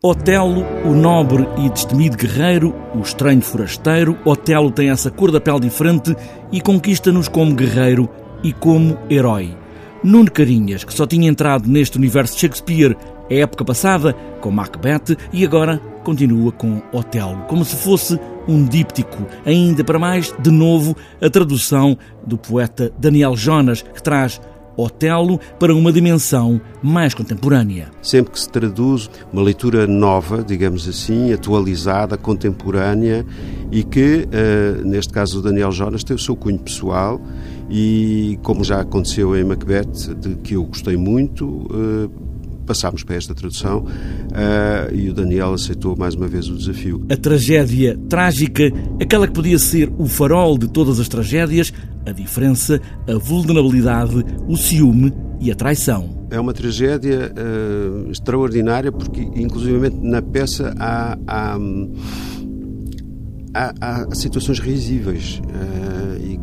Otelo, o nobre e destemido guerreiro, o estranho forasteiro, Otelo tem essa cor da pele diferente e conquista-nos como guerreiro e como herói. Nuno Carinhas, que só tinha entrado neste universo de Shakespeare a época passada, com Macbeth, e agora continua com Otelo, como se fosse um díptico. Ainda para mais, de novo, a tradução do poeta Daniel Jonas, que traz Otelo para uma dimensão mais contemporânea. Sempre que se traduz uma leitura nova, digamos assim, atualizada, contemporânea e que, uh, neste caso o Daniel Jonas, tem o seu cunho pessoal e, como já aconteceu em Macbeth, de que eu gostei muito, uh, passámos para esta tradução uh, e o Daniel aceitou mais uma vez o desafio. A tragédia trágica, aquela que podia ser o farol de todas as tragédias, a diferença, a vulnerabilidade, o ciúme e a traição. É uma tragédia uh, extraordinária porque, inclusivamente, na peça há, há, há, há situações risíveis uh,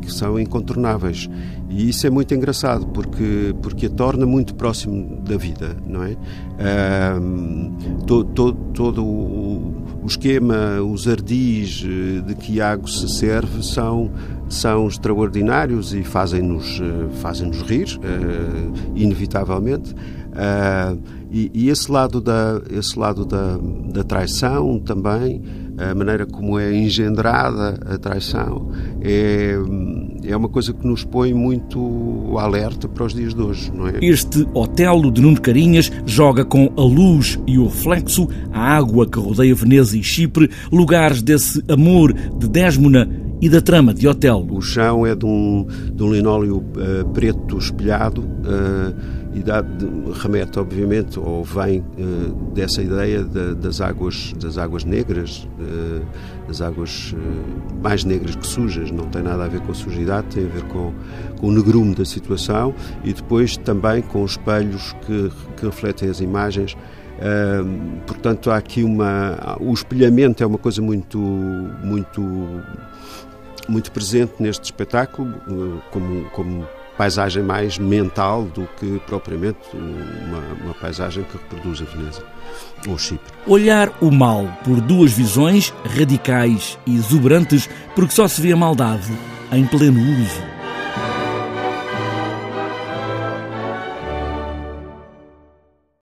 que são incontornáveis. E isso é muito engraçado porque, porque a torna muito próximo da vida, não é? Uh, todo, todo, todo o, esquema, os ardis eh, de que Iago se serve são, são extraordinários e fazem-nos fazem -nos rir, uh, inevitavelmente. Uh, e, e, esse lado, da, esse lado da, da traição também, a maneira como é engendrada a traição, é, é uma coisa que nos põe muito alerta para os dias de hoje, não é? Este Otelo de Nuno Carinhas joga com a luz e o reflexo, a água que rodeia Veneza e Chipre, lugares desse amor de Desmona e da trama de Otelo. O chão é de um, de um linóleo uh, preto espelhado uh, e dá, de, remete, obviamente, ou vem uh, dessa ideia de, das, águas, das águas negras, das águas mais negras que sujas, não tem nada a ver com a sujidade, tem a ver com, com o negrume da situação e depois também com os espelhos que, que refletem as imagens. Portanto, há aqui uma. O espelhamento é uma coisa muito, muito muito presente neste espetáculo, eh, como, como paisagem mais mental do que propriamente uma, uma, paisagem que reproduz a Veneza ou Chipre. Olhar o mal por duas visões radicais e exuberantes, porque só se vê a maldade em pleno uso.